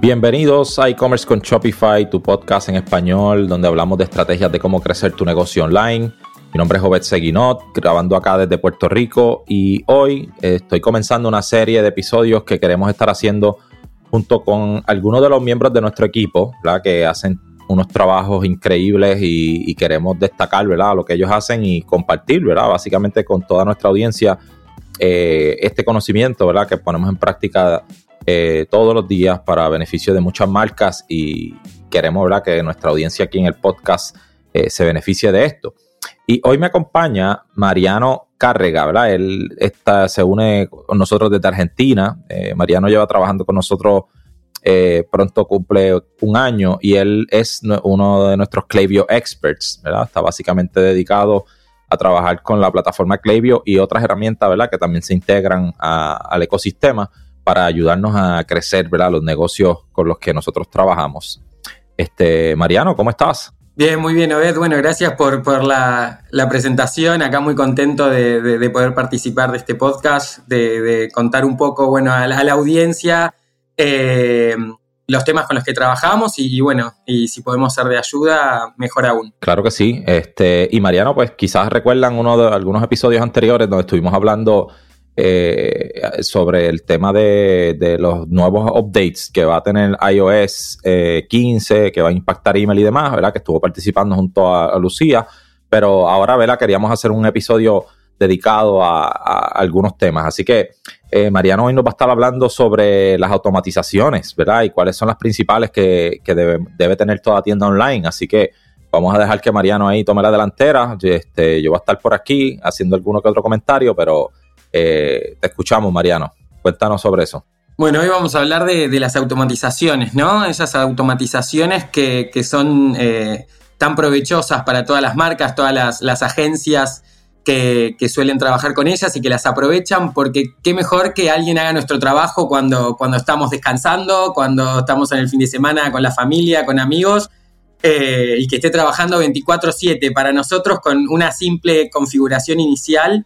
Bienvenidos a e-commerce con Shopify, tu podcast en español donde hablamos de estrategias de cómo crecer tu negocio online. Mi nombre es Obed Seguinot, grabando acá desde Puerto Rico y hoy estoy comenzando una serie de episodios que queremos estar haciendo junto con algunos de los miembros de nuestro equipo, que hacen unos trabajos increíbles y, queremos destacar ¿verdad? lo que ellos hacen y compartir ¿verdad? básicamente con toda nuestra audiencia eh, este conocimiento ¿verdad? que ponemos en práctica eh, todos los días para beneficio de muchas marcas y queremos que nuestra audiencia aquí en el podcast eh, se beneficie de esto. Y hoy me acompaña Mariano Cárrega, ¿verdad? Él está, se une con nosotros desde Argentina. Eh, Mariano lleva trabajando con nosotros, pronto cumple un año y él es uno de nuestros Klaviyo experts, ¿verdad? Está básicamente dedicado a trabajar con la plataforma Klaviyo y otras herramientas, ¿verdad? Que también se integran al ecosistema para ayudarnos a crecer, ¿verdad? Los negocios con los que nosotros trabajamos. Este, Mariano, ¿cómo estás? Bien, muy bien, Obed. Bueno, gracias por, por la, presentación. Acá muy contento de, poder participar de este podcast, de, contar un poco, bueno, a la, audiencia eh, los temas con los que trabajamos y, bueno, y si podemos ser de ayuda, mejor aún. Claro que sí. Este, y Mariano, pues quizás recuerdan uno de algunos episodios anteriores donde estuvimos hablando eh, sobre el tema de, los nuevos updates que va a tener iOS 15, eh, que va a impactar email y demás, ¿verdad? Que estuvo participando junto a, Lucía, pero ahora, ¿verdad? Queríamos hacer un episodio dedicado a, algunos temas. Así que eh, Mariano hoy nos va a estar hablando sobre las automatizaciones, ¿verdad? Y cuáles son las principales que, debe, tener toda tienda online. Así que vamos a dejar que Mariano ahí tome la delantera. Este, yo voy a estar por aquí haciendo alguno que otro comentario, pero eh, te escuchamos, Mariano. Cuéntanos sobre eso. Bueno, hoy vamos a hablar de, las automatizaciones, ¿no? Esas automatizaciones que, son eh, tan provechosas para todas las marcas, todas las, agencias que, suelen trabajar con ellas y que las aprovechan, porque qué mejor que alguien haga nuestro trabajo cuando, cuando estamos descansando, cuando estamos en el fin de semana con la familia, con amigos, eh, y que esté trabajando 24/7 para nosotros con una simple configuración inicial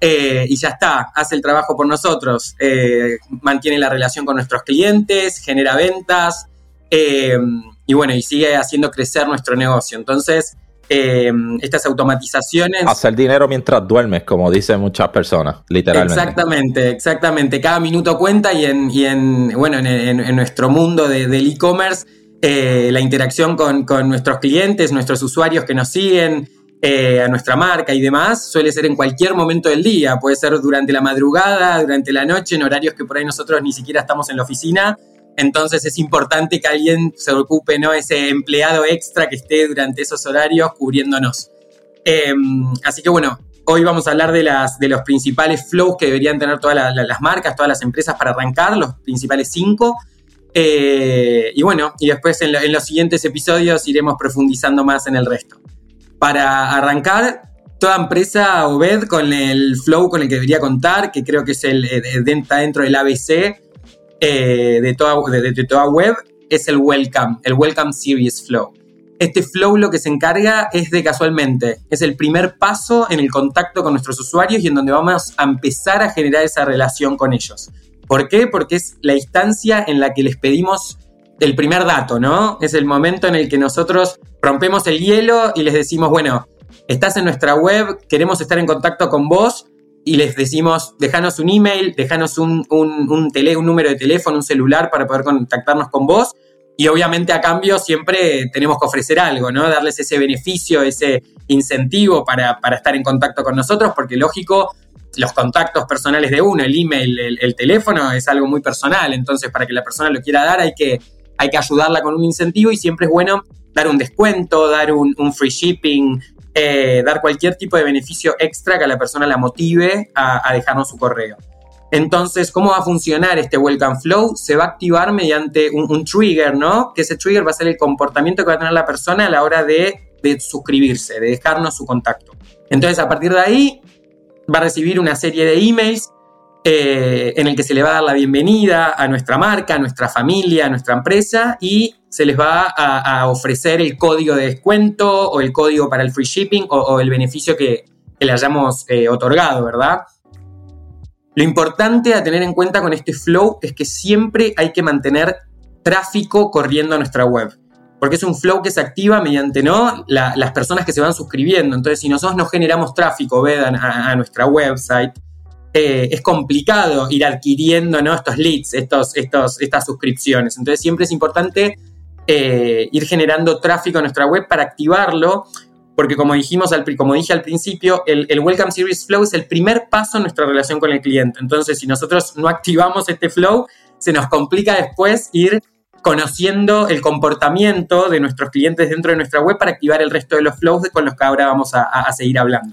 eh, y ya está, hace el trabajo por nosotros, eh, mantiene la relación con nuestros clientes, genera ventas eh, y bueno, y sigue haciendo crecer nuestro negocio. Entonces, estas automatizaciones... Hacer dinero mientras duermes, como dicen muchas personas, literalmente. Exactamente, exactamente. Cada minuto cuenta y en, y en bueno, en, nuestro mundo del e-commerce, la interacción con, con nuestros clientes, nuestros usuarios que nos siguen, eh, a nuestra marca y demás, suele ser en cualquier momento del día, puede ser durante la madrugada, durante la noche, en horarios que por ahí nosotros ni siquiera estamos en la oficina. Entonces es importante que alguien se ocupe, ¿no? Ese empleado extra que esté durante esos horarios cubriéndonos. Em, así que bueno, hoy vamos a hablar de, las, de los principales flows que deberían tener todas las marcas, todas las empresas para arrancar, los principales cinco. Eh, y bueno, y después en los siguientes episodios iremos profundizando más en el resto para arrancar toda empresa Obed con el flow con el que debería contar, que creo que es el eh, dentro del ABC eh, de, toda, de, toda web, es el Welcome, el Welcome Series Flow. Este flow lo que se encarga es de casualmente, es el primer paso en el contacto con nuestros usuarios y en donde vamos a empezar a generar esa relación con ellos. ¿Por qué? Porque es la instancia en la que les pedimos el primer dato, ¿no? Es el momento en el que nosotros rompemos el hielo y les decimos, bueno, estás en nuestra web, queremos estar en contacto con vos y les decimos, déjanos un email, déjanos un, un, un, un número de teléfono, un celular para poder contactarnos con vos. Y obviamente a cambio siempre tenemos que ofrecer algo, ¿no? Darles ese beneficio, ese incentivo para, para estar en contacto con nosotros, porque lógico, los contactos personales de uno, el email, el, el, teléfono, es algo muy personal. Entonces, para que la persona lo quiera dar, hay que hay que ayudarla con un incentivo y siempre es bueno dar un descuento, dar un, free shipping, eh, dar cualquier tipo de beneficio extra que a la persona la motive a, dejarnos su correo. Entonces, ¿cómo va a funcionar este Welcome Flow? Se va a activar mediante un, trigger, ¿no? Que ese trigger va a ser el comportamiento que va a tener la persona a la hora de, de suscribirse, de dejarnos su contacto. Entonces, a partir de ahí, va a recibir una serie de emails eh, en el que se le va a dar la bienvenida a nuestra marca, a nuestra familia, a nuestra empresa y se les va a, ofrecer el código de descuento o el código para el free shipping o, el beneficio que, le hayamos eh, otorgado, ¿verdad? Lo importante a tener en cuenta con este flow es que siempre hay que mantener tráfico corriendo a nuestra web. Porque es un flow que se activa mediante ¿no? las personas que se van suscribiendo. Entonces, si nosotros no generamos tráfico vean, a, nuestra website, eh, es complicado ir adquiriendo estos leads, estos, estos, estas suscripciones. Entonces, siempre es importante eh, ir generando tráfico a nuestra web para activarlo porque como, dijimos como dije al principio, el, Welcome Series Flow es el primer paso en nuestra relación con el cliente. Entonces, si nosotros no activamos este flow, se nos complica después ir conociendo el comportamiento de nuestros clientes dentro de nuestra web para activar el resto de los flows con los que ahora vamos a, a seguir hablando.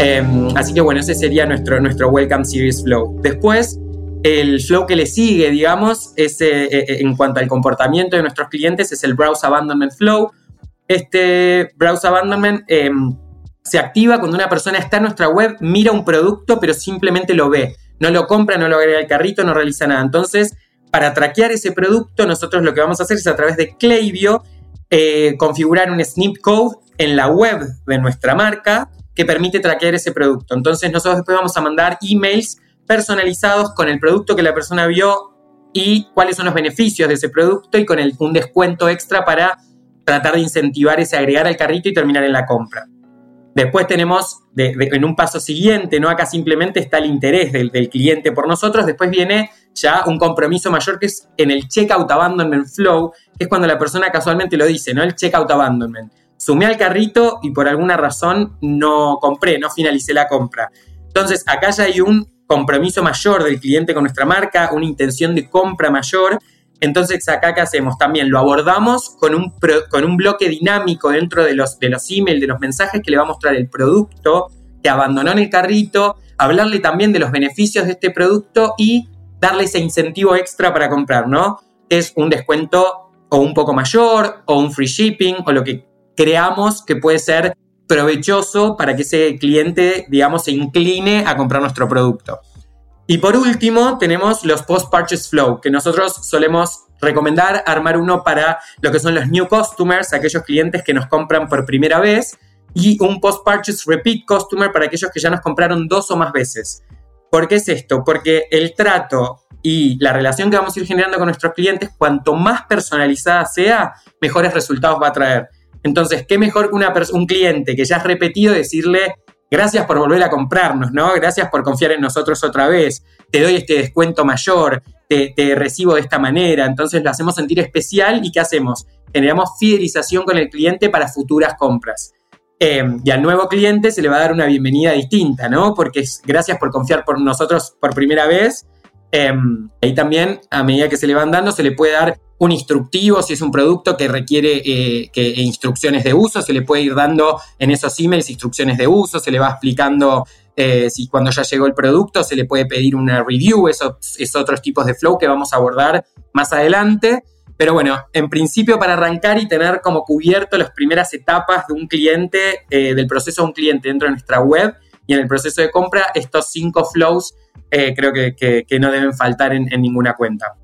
Em, así que bueno, ese sería nuestro, nuestro Welcome Series Flow. Después el flow que le sigue, digamos, es, eh, eh, en cuanto al comportamiento de nuestros clientes, es el Browse Abandonment Flow. Este Browse Abandonment em, se activa cuando una persona está en nuestra web, mira un producto, pero simplemente lo ve. No lo compra, no lo agrega al carrito, no realiza nada. Entonces, para traquear ese producto, nosotros lo que vamos a hacer es a través de Klaviyo eh, configurar un snip code en la web de nuestra marca que permite traquear ese producto. Entonces, nosotros después vamos a mandar emails personalizados con el producto que la persona vio y cuáles son los beneficios de ese producto y con el, un descuento extra para tratar de incentivar ese agregar al carrito y terminar en la compra. Después tenemos en un paso siguiente, ¿no? Acá simplemente está el interés del, cliente por nosotros. Después viene ya un compromiso mayor que es en el checkout abandonment flow, que es cuando la persona casualmente lo dice, ¿no? El checkout abandonment. Sumé al carrito y por alguna razón no compré, no finalicé la compra. Entonces, acá ya hay un compromiso mayor del cliente con nuestra marca, una intención de compra mayor. Entonces acá ¿qué hacemos? También lo abordamos con un, con un bloque dinámico dentro de los, de los emails, de los mensajes que le va a mostrar el producto que abandonó en el carrito, hablarle también de los beneficios de este producto y darle ese incentivo extra para comprar, ¿no? Es un descuento o un poco mayor o un free shipping o lo que creamos que puede ser provechoso para que ese cliente, digamos, se incline a comprar nuestro producto. Y por último, tenemos los post-purchase flow, que nosotros solemos recomendar armar uno para lo que son los new customers, aquellos clientes que nos compran por primera vez, y un post-purchase repeat customer para aquellos que ya nos compraron dos o más veces. ¿Por qué es esto? Porque el trato y la relación que vamos a ir generando con nuestros clientes, cuanto más personalizada sea, mejores resultados va a traer. Entonces, ¿qué mejor que una un cliente que ya has repetido decirle, gracias por volver a comprarnos, ¿no? Gracias por confiar en nosotros otra vez, te doy este descuento mayor, te, recibo de esta manera, entonces lo hacemos sentir especial y ¿qué hacemos? Generamos fidelización con el cliente para futuras compras. Em, y al nuevo cliente se le va a dar una bienvenida distinta, ¿no? Porque es gracias por confiar por nosotros por primera vez. Eh, ahí también, a medida que se le van dando, se le puede dar un instructivo, si es un producto que requiere eh, que, instrucciones de uso, se le puede ir dando en esos emails instrucciones de uso, se le va explicando eh, si cuando ya llegó el producto se le puede pedir una review, esos es otros tipos de flow que vamos a abordar más adelante. Pero bueno, en principio para arrancar y tener como cubierto las primeras etapas de un cliente, eh, del proceso de un cliente dentro de nuestra web y en el proceso de compra, estos cinco flows creo que, no deben faltar en ninguna cuenta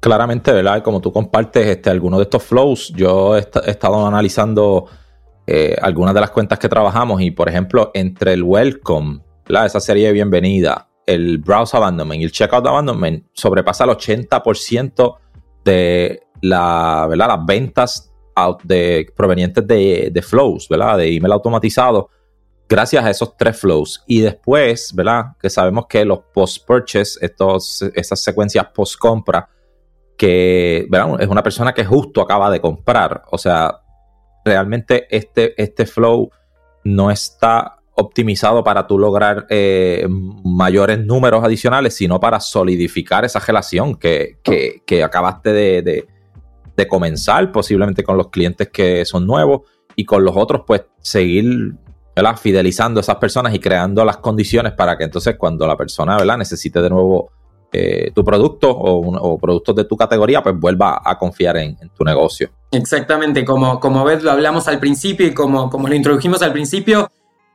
claramente, ¿verdad? Como tú compartes este, algunos de estos flows, yo he, estado analizando eh, algunas de las cuentas que trabajamos y, por ejemplo, entre el welcome, ¿verdad? esa serie de bienvenida, el browse abandonment y el checkout abandonment, sobrepasa el 80% de la, ¿verdad? las ventas de, provenientes de, flows, ¿verdad? de email automatizado, gracias a esos tres flows. Y después, ¿verdad? Que sabemos que los post-purchase, esas secuencias post-compra, que es una persona que justo acaba de comprar. O sea, realmente este, este flow no está optimizado para tú lograr eh, mayores números adicionales, sino para solidificar esa relación que, acabaste de, comenzar, posiblemente con los clientes que son nuevos y con los otros, pues seguir fidelizando a esas personas y creando las condiciones para que entonces cuando la persona ¿verdad? necesite de nuevo eh, tu producto o, productos de tu categoría, pues vuelva a confiar en, tu negocio. Exactamente, como, como Beth lo hablamos al principio y como, como lo introdujimos al principio,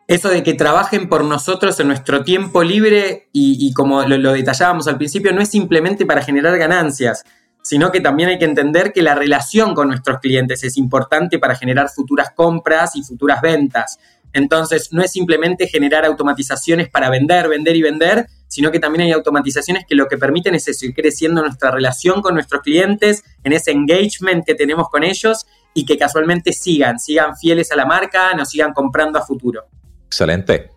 eso de que trabajen por nosotros en nuestro tiempo libre y, como lo, detallábamos al principio, no es simplemente para generar ganancias, sino que también hay que entender que la relación con nuestros clientes es importante para generar futuras compras y futuras ventas. Entonces, no es simplemente generar automatizaciones para vender, vender y vender, sino que también hay automatizaciones que lo que permiten es seguir creciendo nuestra relación con nuestros clientes, en ese engagement que tenemos con ellos y que casualmente sigan, sigan fieles a la marca, nos sigan comprando a futuro. Excelente.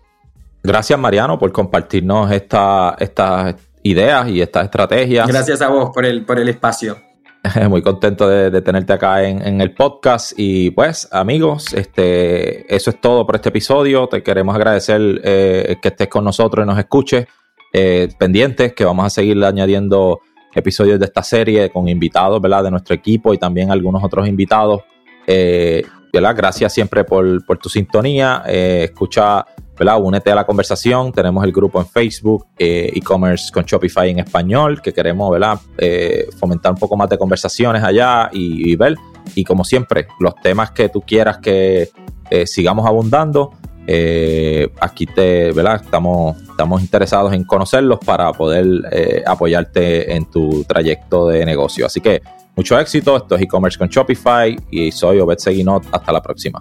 Gracias, Mariano, por compartirnos estas ideas y estas estrategias. Gracias a vos por el, por el espacio. Muy contento de, tenerte acá en, el podcast. Y pues, amigos, este, eso es todo por este episodio. Te queremos agradecer eh, que estés con nosotros y nos escuches. Eh, pendientes, que vamos a seguir añadiendo episodios de esta serie con invitados, ¿verdad? De nuestro equipo y también algunos otros invitados. Eh, Gracias siempre por, tu sintonía. escucha ¿verdad? Únete a la conversación. Tenemos el grupo en Facebook, eh, e-commerce con Shopify en español, que queremos ¿verdad? Eh, fomentar un poco más de conversaciones allá y, ver. Y como siempre, los temas que tú quieras que eh, sigamos abundando, aquí te, ¿verdad? Estamos, estamos interesados en conocerlos para poder apoyarte en tu trayecto de negocio. Así que mucho éxito. Esto es e-commerce con Shopify y soy Obed Seguinot. Hasta la próxima.